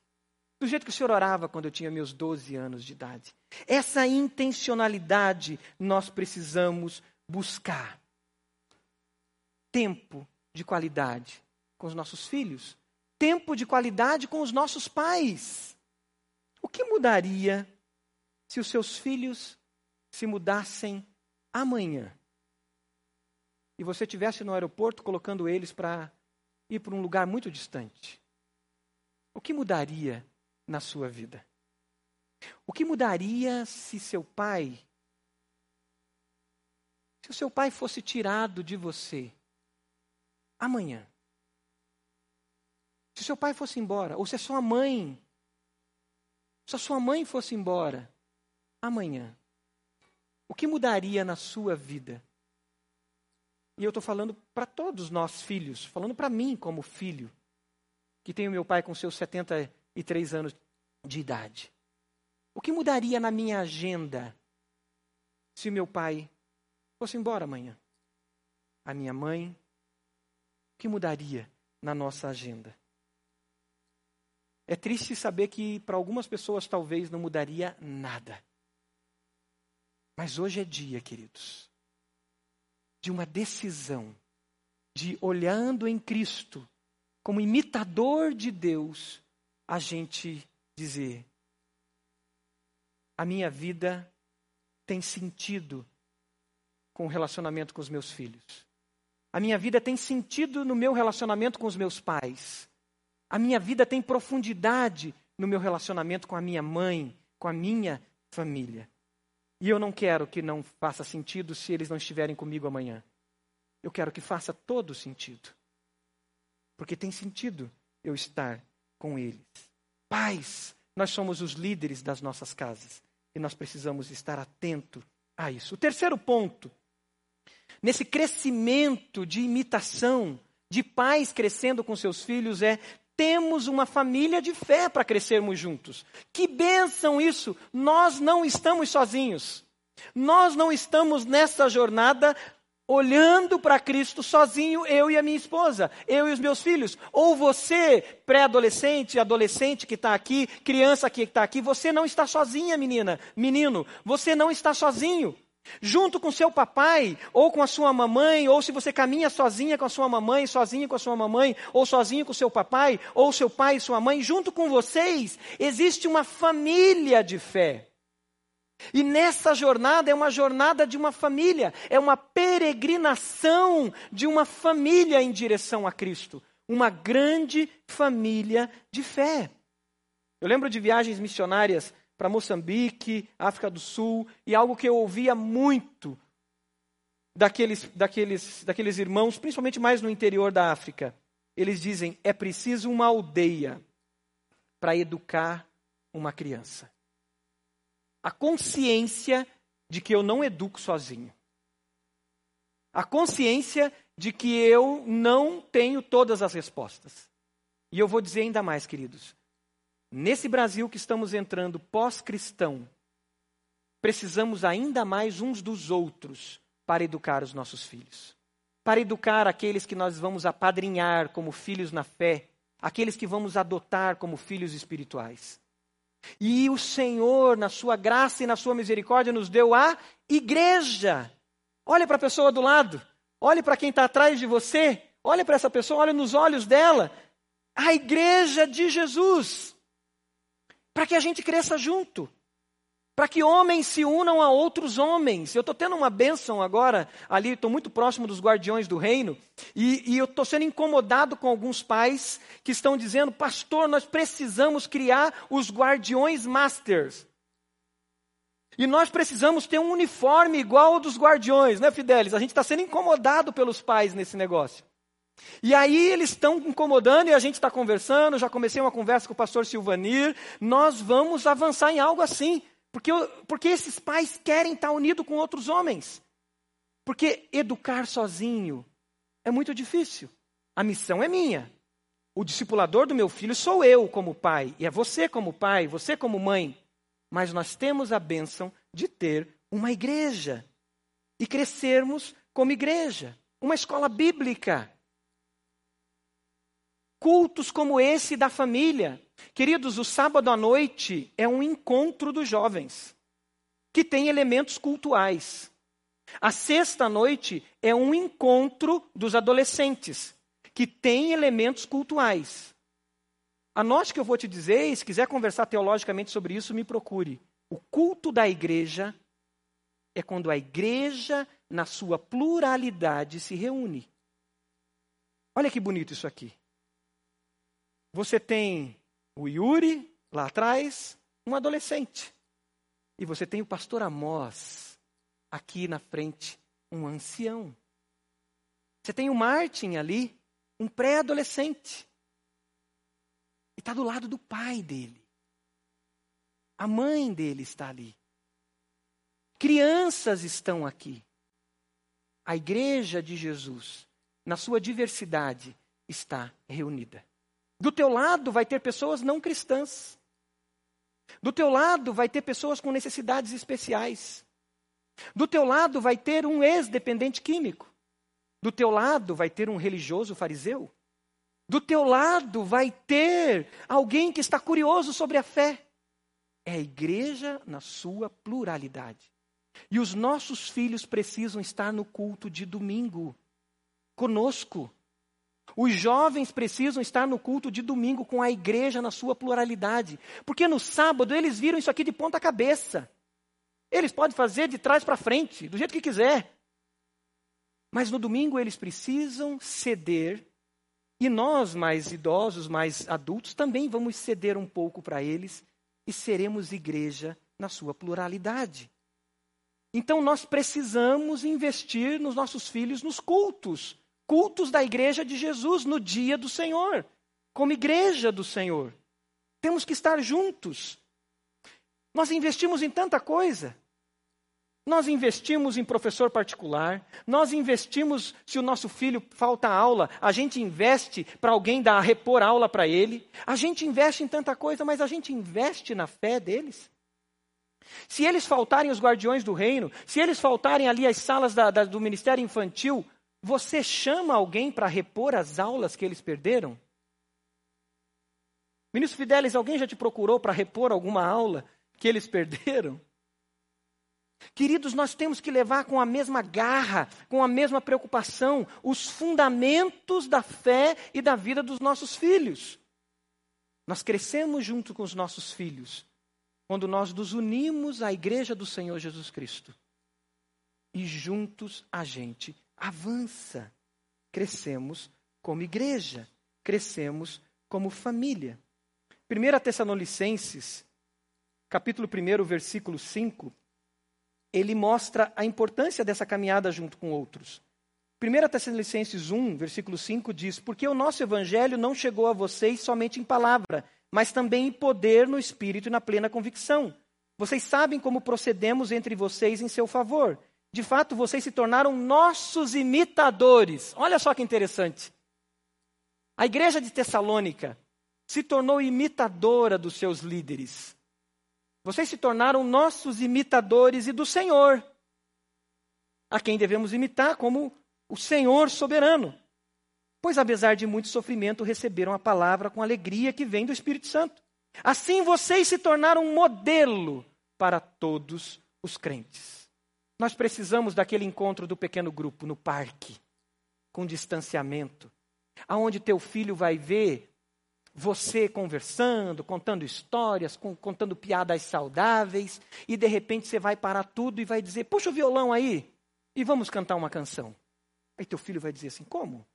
Speaker 4: Do jeito que o senhor orava quando eu tinha meus 12 anos de idade. Essa intencionalidade nós precisamos buscar. Tempo de qualidade com os nossos filhos. Tempo de qualidade com os nossos pais. O que mudaria se os seus filhos se mudassem amanhã? E você estivesse no aeroporto colocando eles para ir para um lugar muito distante? O que mudaria na sua vida? O que mudaria se seu pai, se o seu pai fosse tirado de você amanhã? Se seu pai fosse embora, ou se a sua mãe, se a sua mãe fosse embora amanhã, o que mudaria na sua vida? E eu estou falando para todos nós filhos, falando para mim como filho, que tenho meu pai com seus 73 anos de idade. O que mudaria na minha agenda se meu pai fosse embora amanhã? A minha mãe? O que mudaria na nossa agenda? É triste saber que para algumas pessoas talvez não mudaria nada. Mas hoje é dia, queridos, de uma decisão de olhando em Cristo como imitador de Deus, a gente dizer: a minha vida tem sentido com o relacionamento com os meus filhos. A minha vida tem sentido no meu relacionamento com os meus pais. A minha vida tem profundidade no meu relacionamento com a minha mãe, com a minha família. E eu não quero que não faça sentido se eles não estiverem comigo amanhã. Eu quero que faça todo sentido. Porque tem sentido eu estar com eles. Pais, nós somos os líderes das nossas casas e nós precisamos estar atento a isso. O terceiro ponto, nesse crescimento de imitação, de pais crescendo com seus filhos, é temos uma família de fé para crescermos juntos. Que bênção isso! Nós não estamos sozinhos. Nós não estamos nessa jornada olhando para Cristo sozinho, eu e a minha esposa, eu e os meus filhos. Ou você, pré-adolescente, adolescente que está aqui, criança que está aqui, você não está sozinha, menina, menino. Você não está sozinho junto com seu papai, ou com a sua mamãe, ou se você caminha sozinha com a sua mamãe, sozinho com a sua mamãe, ou sozinho com seu papai, ou seu pai e sua mãe, junto com vocês, existe uma família de fé. E nessa jornada é uma jornada de uma família, é uma peregrinação de uma família em direção a Cristo, uma grande família de fé. Eu lembro de viagens missionárias para Moçambique, África do Sul, e algo que eu ouvia muito daqueles, daqueles, daqueles irmãos, principalmente mais no interior da África. Eles dizem: é preciso uma aldeia para educar uma criança. A consciência de que eu não educo sozinho. A consciência de que eu não tenho todas as respostas. E eu vou dizer ainda mais, queridos. Nesse Brasil que estamos entrando pós-cristão, precisamos ainda mais uns dos outros para educar os nossos filhos. Para educar aqueles que nós vamos apadrinhar como filhos na fé, aqueles que vamos adotar como filhos espirituais. E o Senhor, na sua graça e na sua misericórdia, nos deu a igreja. Olhe para a pessoa do lado, olhe para quem está atrás de você, olhe para essa pessoa, olhe nos olhos dela. A igreja de Jesus para que a gente cresça junto. Para que homens se unam a outros homens. Eu estou tendo uma bênção agora, ali, estou muito próximo dos guardiões do reino, e, e eu estou sendo incomodado com alguns pais que estão dizendo: Pastor, nós precisamos criar os guardiões masters. E nós precisamos ter um uniforme igual ao dos guardiões, né, Fidelis? A gente está sendo incomodado pelos pais nesse negócio. E aí eles estão incomodando e a gente está conversando. Já comecei uma conversa com o pastor Silvanir. Nós vamos avançar em algo assim. Porque, porque esses pais querem estar unidos com outros homens. Porque educar sozinho é muito difícil. A missão é minha. O discipulador do meu filho sou eu como pai. E é você como pai, você como mãe. Mas nós temos a bênção de ter uma igreja. E crescermos como igreja. Uma escola bíblica cultos como esse da família. Queridos, o sábado à noite é um encontro dos jovens, que tem elementos cultuais. A sexta noite é um encontro dos adolescentes, que tem elementos cultuais. Anote que eu vou te dizer, e se quiser conversar teologicamente sobre isso, me procure. O culto da igreja é quando a igreja, na sua pluralidade, se reúne. Olha que bonito isso aqui. Você tem o Yuri lá atrás, um adolescente. E você tem o pastor Amós aqui na frente, um ancião. Você tem o Martin ali, um pré-adolescente. E está do lado do pai dele. A mãe dele está ali. Crianças estão aqui. A igreja de Jesus, na sua diversidade, está reunida. Do teu lado vai ter pessoas não cristãs. Do teu lado vai ter pessoas com necessidades especiais. Do teu lado vai ter um ex-dependente químico. Do teu lado vai ter um religioso fariseu. Do teu lado vai ter alguém que está curioso sobre a fé. É a igreja na sua pluralidade. E os nossos filhos precisam estar no culto de domingo conosco. Os jovens precisam estar no culto de domingo com a igreja na sua pluralidade. Porque no sábado eles viram isso aqui de ponta cabeça. Eles podem fazer de trás para frente, do jeito que quiser. Mas no domingo eles precisam ceder, e nós, mais idosos, mais adultos, também vamos ceder um pouco para eles e seremos igreja na sua pluralidade. Então nós precisamos investir nos nossos filhos nos cultos, cultos da igreja de Jesus no dia do Senhor, como igreja do Senhor. Temos que estar juntos. Nós investimos em tanta coisa. Nós investimos em professor particular, nós investimos, se o nosso filho falta aula, a gente investe para alguém dar repor aula para ele. A gente investe em tanta coisa, mas a gente investe na fé deles. Se eles faltarem os guardiões do reino, se eles faltarem ali as salas da, da, do ministério infantil, você chama alguém para repor as aulas que eles perderam? Ministro Fidelis, alguém já te procurou para repor alguma aula que eles perderam? Queridos, nós temos que levar com a mesma garra, com a mesma preocupação, os fundamentos da fé e da vida dos nossos filhos. Nós crescemos junto com os nossos filhos quando nós nos unimos à igreja do Senhor Jesus Cristo. E juntos a gente avança. Crescemos como igreja, crescemos como família. 1 Tessalonicenses, capítulo 1, versículo 5, ele mostra a importância dessa caminhada junto com outros. 1 Tessalonicenses 1, versículo 5 diz: Porque o nosso evangelho não chegou a vocês somente em palavra, mas também em poder no espírito e na plena convicção. Vocês sabem como procedemos entre vocês em seu favor. De fato, vocês se tornaram nossos imitadores. Olha só que interessante. A igreja de Tessalônica se tornou imitadora dos seus líderes. Vocês se tornaram nossos imitadores e do Senhor, a quem devemos imitar como o Senhor soberano. Pois, apesar de muito sofrimento, receberam a palavra com alegria que vem do Espírito Santo. Assim vocês se tornaram um modelo para todos os crentes. Nós precisamos daquele encontro do pequeno grupo no parque, com distanciamento, aonde teu filho vai ver você conversando, contando histórias, contando piadas saudáveis, e de repente você vai parar tudo e vai dizer: Puxa o violão aí e vamos cantar uma canção. Aí teu filho vai dizer assim: Como?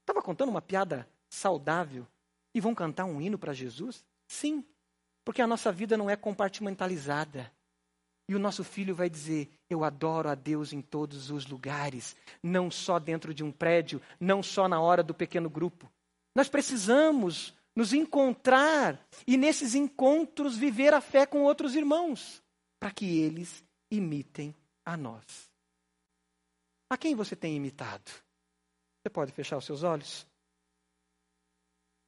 Speaker 4: Estava contando uma piada saudável e vão cantar um hino para Jesus? Sim, porque a nossa vida não é compartimentalizada. E o nosso filho vai dizer: Eu adoro a Deus em todos os lugares, não só dentro de um prédio, não só na hora do pequeno grupo. Nós precisamos nos encontrar e nesses encontros viver a fé com outros irmãos, para que eles imitem a nós. A quem você tem imitado? Você pode fechar os seus olhos?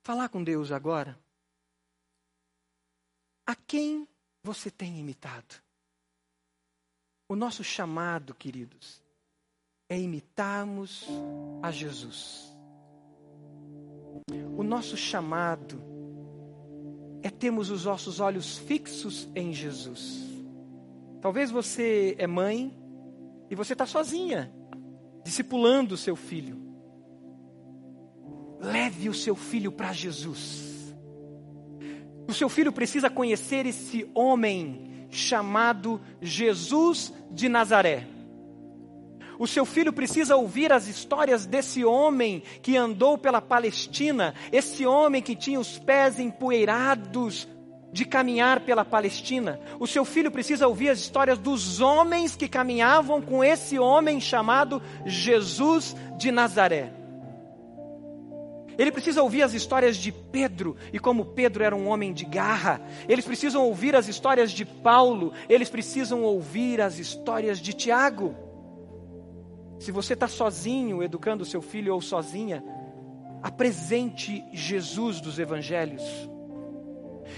Speaker 4: Falar com Deus agora. A quem você tem imitado? O nosso chamado, queridos, é imitarmos a Jesus. O nosso chamado é termos os nossos olhos fixos em Jesus. Talvez você é mãe e você está sozinha, discipulando o seu filho. Leve o seu filho para Jesus. O seu filho precisa conhecer esse homem chamado Jesus de Nazaré. O seu filho precisa ouvir as histórias desse homem que andou pela Palestina, esse homem que tinha os pés empoeirados de caminhar pela Palestina. O seu filho precisa ouvir as histórias dos homens que caminhavam com esse homem chamado Jesus de Nazaré. Ele precisa ouvir as histórias de Pedro e como Pedro era um homem de garra. Eles precisam ouvir as histórias de Paulo. Eles precisam ouvir as histórias de Tiago. Se você está sozinho educando seu filho ou sozinha, apresente Jesus dos evangelhos.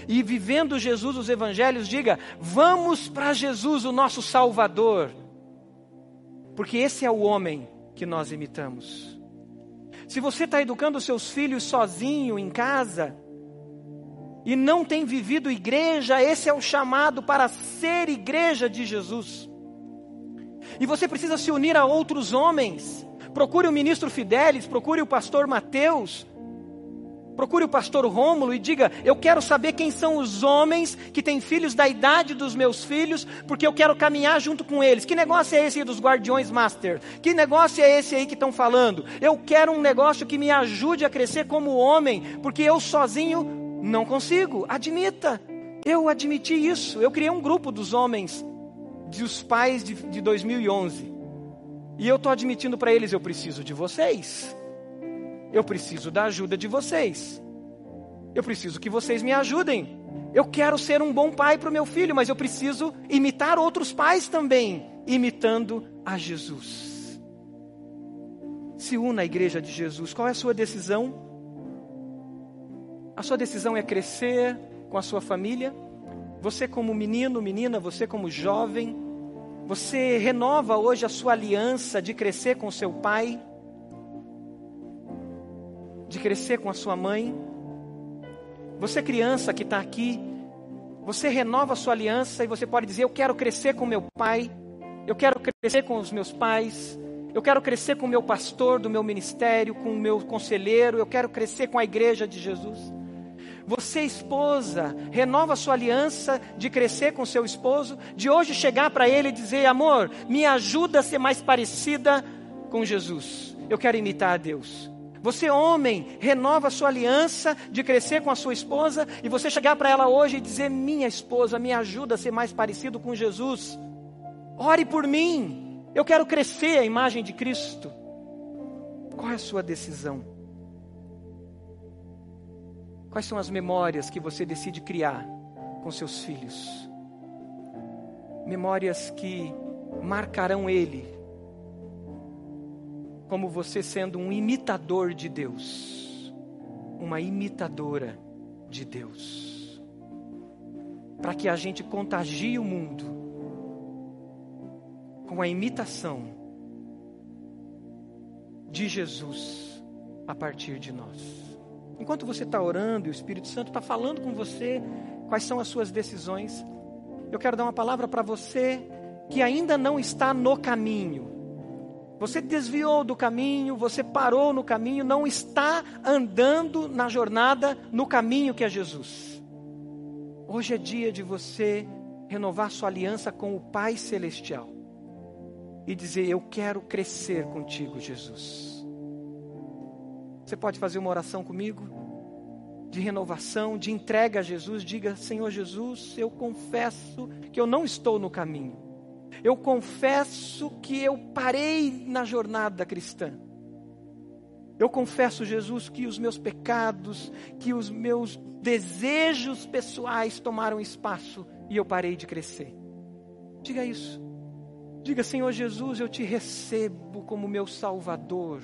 Speaker 4: E vivendo Jesus dos evangelhos, diga: vamos para Jesus, o nosso Salvador. Porque esse é o homem que nós imitamos. Se você está educando seus filhos sozinho em casa e não tem vivido igreja, esse é o chamado para ser igreja de Jesus. E você precisa se unir a outros homens. Procure o ministro Fidelis, procure o pastor Mateus. Procure o pastor Rômulo e diga: Eu quero saber quem são os homens que têm filhos da idade dos meus filhos, porque eu quero caminhar junto com eles. Que negócio é esse aí dos Guardiões Master? Que negócio é esse aí que estão falando? Eu quero um negócio que me ajude a crescer como homem, porque eu sozinho não consigo. Admita. Eu admiti isso. Eu criei um grupo dos homens, dos pais de, de 2011. E eu estou admitindo para eles: eu preciso de vocês. Eu preciso da ajuda de vocês. Eu preciso que vocês me ajudem. Eu quero ser um bom pai para o meu filho, mas eu preciso imitar outros pais também, imitando a Jesus. Se una à igreja de Jesus. Qual é a sua decisão? A sua decisão é crescer com a sua família? Você, como menino, menina, você, como jovem, você renova hoje a sua aliança de crescer com seu pai? De crescer com a sua mãe. Você, criança que está aqui, você renova a sua aliança e você pode dizer: Eu quero crescer com meu pai, eu quero crescer com os meus pais, eu quero crescer com o meu pastor do meu ministério, com o meu conselheiro, eu quero crescer com a igreja de Jesus. Você, esposa, renova sua aliança de crescer com seu esposo, de hoje chegar para ele e dizer: Amor, me ajuda a ser mais parecida com Jesus. Eu quero imitar a Deus. Você, homem, renova a sua aliança de crescer com a sua esposa e você chegar para ela hoje e dizer: Minha esposa, me ajuda a ser mais parecido com Jesus. Ore por mim. Eu quero crescer a imagem de Cristo. Qual é a sua decisão? Quais são as memórias que você decide criar com seus filhos? Memórias que marcarão ele como você sendo um imitador de Deus, uma imitadora de Deus, para que a gente contagie o mundo com a imitação de Jesus a partir de nós. Enquanto você está orando e o Espírito Santo está falando com você quais são as suas decisões, eu quero dar uma palavra para você que ainda não está no caminho você desviou do caminho, você parou no caminho, não está andando na jornada no caminho que é Jesus. Hoje é dia de você renovar sua aliança com o Pai Celestial e dizer: Eu quero crescer contigo, Jesus. Você pode fazer uma oração comigo? De renovação, de entrega a Jesus. Diga: Senhor Jesus, eu confesso que eu não estou no caminho eu confesso que eu parei na jornada cristã. Eu confesso, Jesus, que os meus pecados, que os meus desejos pessoais tomaram espaço e eu parei de crescer. Diga isso. Diga, Senhor Jesus, eu te recebo como meu Salvador.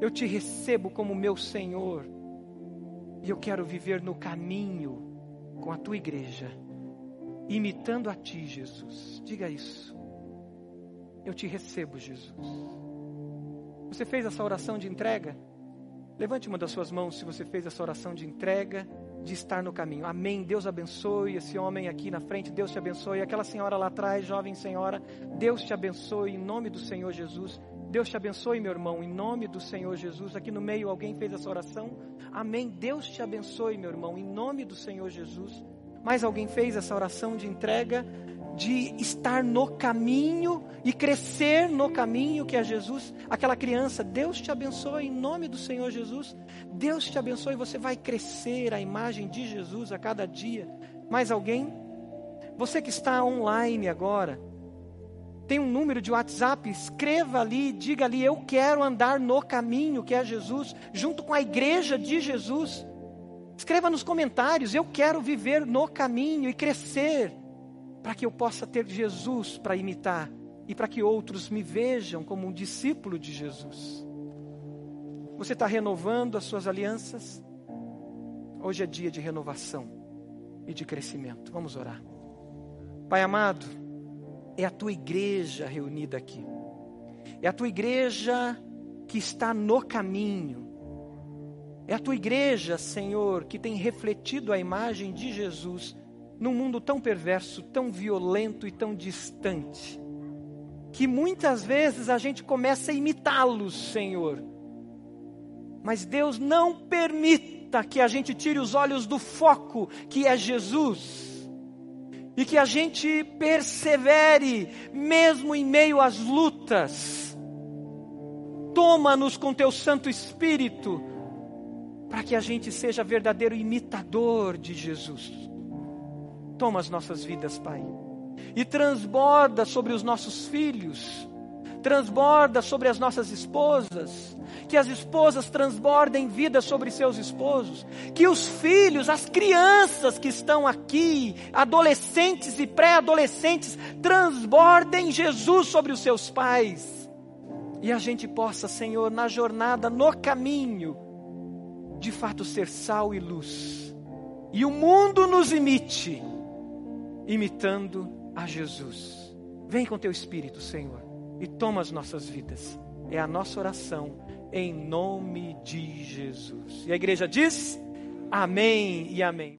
Speaker 4: Eu te recebo como meu Senhor. E eu quero viver no caminho com a tua igreja imitando a Ti, Jesus. Diga isso. Eu te recebo, Jesus. Você fez essa oração de entrega? Levante uma das suas mãos se você fez essa oração de entrega, de estar no caminho. Amém. Deus abençoe esse homem aqui na frente. Deus te abençoe. Aquela senhora lá atrás, jovem senhora. Deus te abençoe em nome do Senhor Jesus. Deus te abençoe, meu irmão, em nome do Senhor Jesus. Aqui no meio alguém fez essa oração. Amém. Deus te abençoe, meu irmão, em nome do Senhor Jesus. Mais alguém fez essa oração de entrega, de estar no caminho e crescer no caminho que é Jesus? Aquela criança, Deus te abençoe em nome do Senhor Jesus. Deus te abençoe, você vai crescer a imagem de Jesus a cada dia. Mais alguém? Você que está online agora, tem um número de WhatsApp, escreva ali, diga ali, eu quero andar no caminho que é Jesus, junto com a igreja de Jesus. Escreva nos comentários: eu quero viver no caminho e crescer, para que eu possa ter Jesus para imitar e para que outros me vejam como um discípulo de Jesus. Você está renovando as suas alianças? Hoje é dia de renovação e de crescimento. Vamos orar. Pai amado, é a tua igreja reunida aqui. É a tua igreja que está no caminho é a tua igreja, Senhor, que tem refletido a imagem de Jesus num mundo tão perverso, tão violento e tão distante. Que muitas vezes a gente começa a imitá-los, Senhor. Mas Deus não permita que a gente tire os olhos do foco, que é Jesus. E que a gente persevere, mesmo em meio às lutas. Toma-nos com teu Santo Espírito, para que a gente seja verdadeiro imitador de Jesus. Toma as nossas vidas, Pai, e transborda sobre os nossos filhos, transborda sobre as nossas esposas, que as esposas transbordem vida sobre seus esposos, que os filhos, as crianças que estão aqui, adolescentes e pré-adolescentes, transbordem Jesus sobre os seus pais. E a gente possa, Senhor, na jornada, no caminho, de fato ser sal e luz. E o mundo nos imite, imitando a Jesus. Vem com teu Espírito, Senhor, e toma as nossas vidas. É a nossa oração em nome de Jesus. E a igreja diz: Amém e Amém.